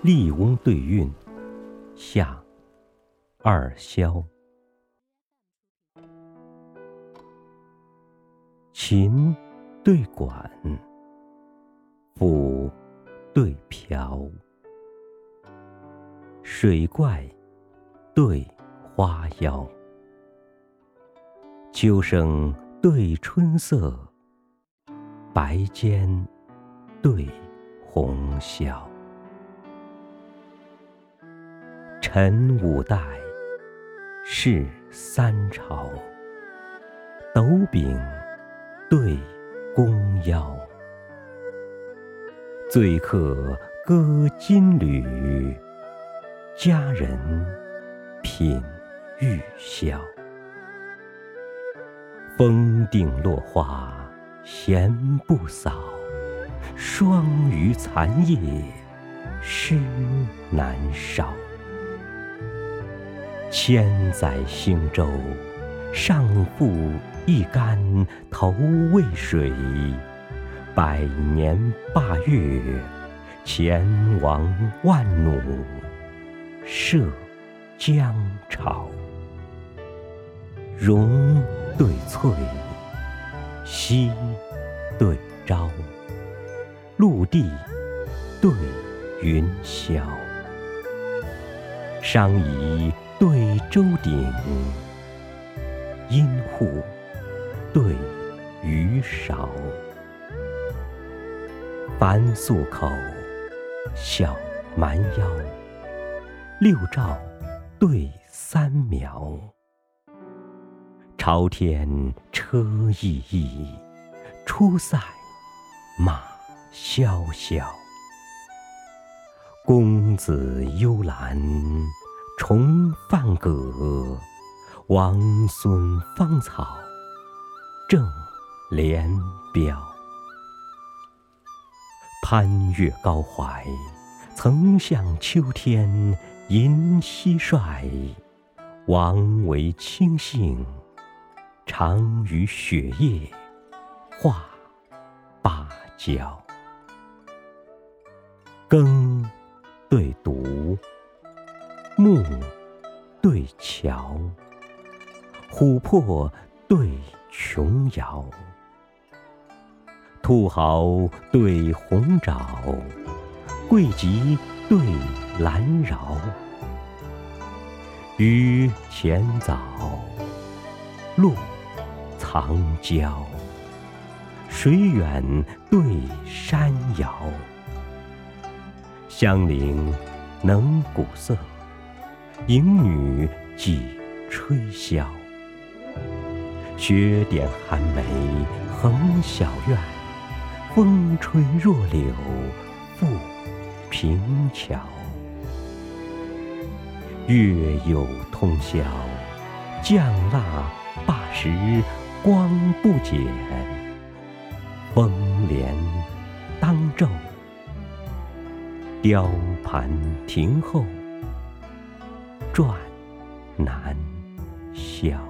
笠翁对韵，下二萧。琴对管，抚对瓢，水怪对花妖，秋声对春色，白间对红绡。陈五代，是三朝，斗柄对弓腰，醉客歌金缕，佳人品玉箫。风定落花闲不扫，霜余残叶湿难烧。千载兴周，上负一竿头渭水；百年霸月，前王万弩射江潮。荣对翠，夕对朝，陆地对云霄。商夷对周鼎，阴户对鱼勺。凡素口，小蛮腰。六照对三苗。朝天车奕奕，出塞马萧萧。公子幽兰，重范葛；王孙芳草，正连标。攀越高怀，曾向秋天吟蟋蟀；王维清幸，常与雪夜话芭蕉。更。木对桥，琥珀对琼瑶，兔毫对红爪，桂棘对兰饶，鱼潜藻，露藏娇，水远对山遥。香菱能鼓瑟，迎女几吹箫。雪点寒梅横小院，风吹弱柳覆平桥。月有通宵，降蜡罢时光不减。风帘当昼。雕盘停后，转难消。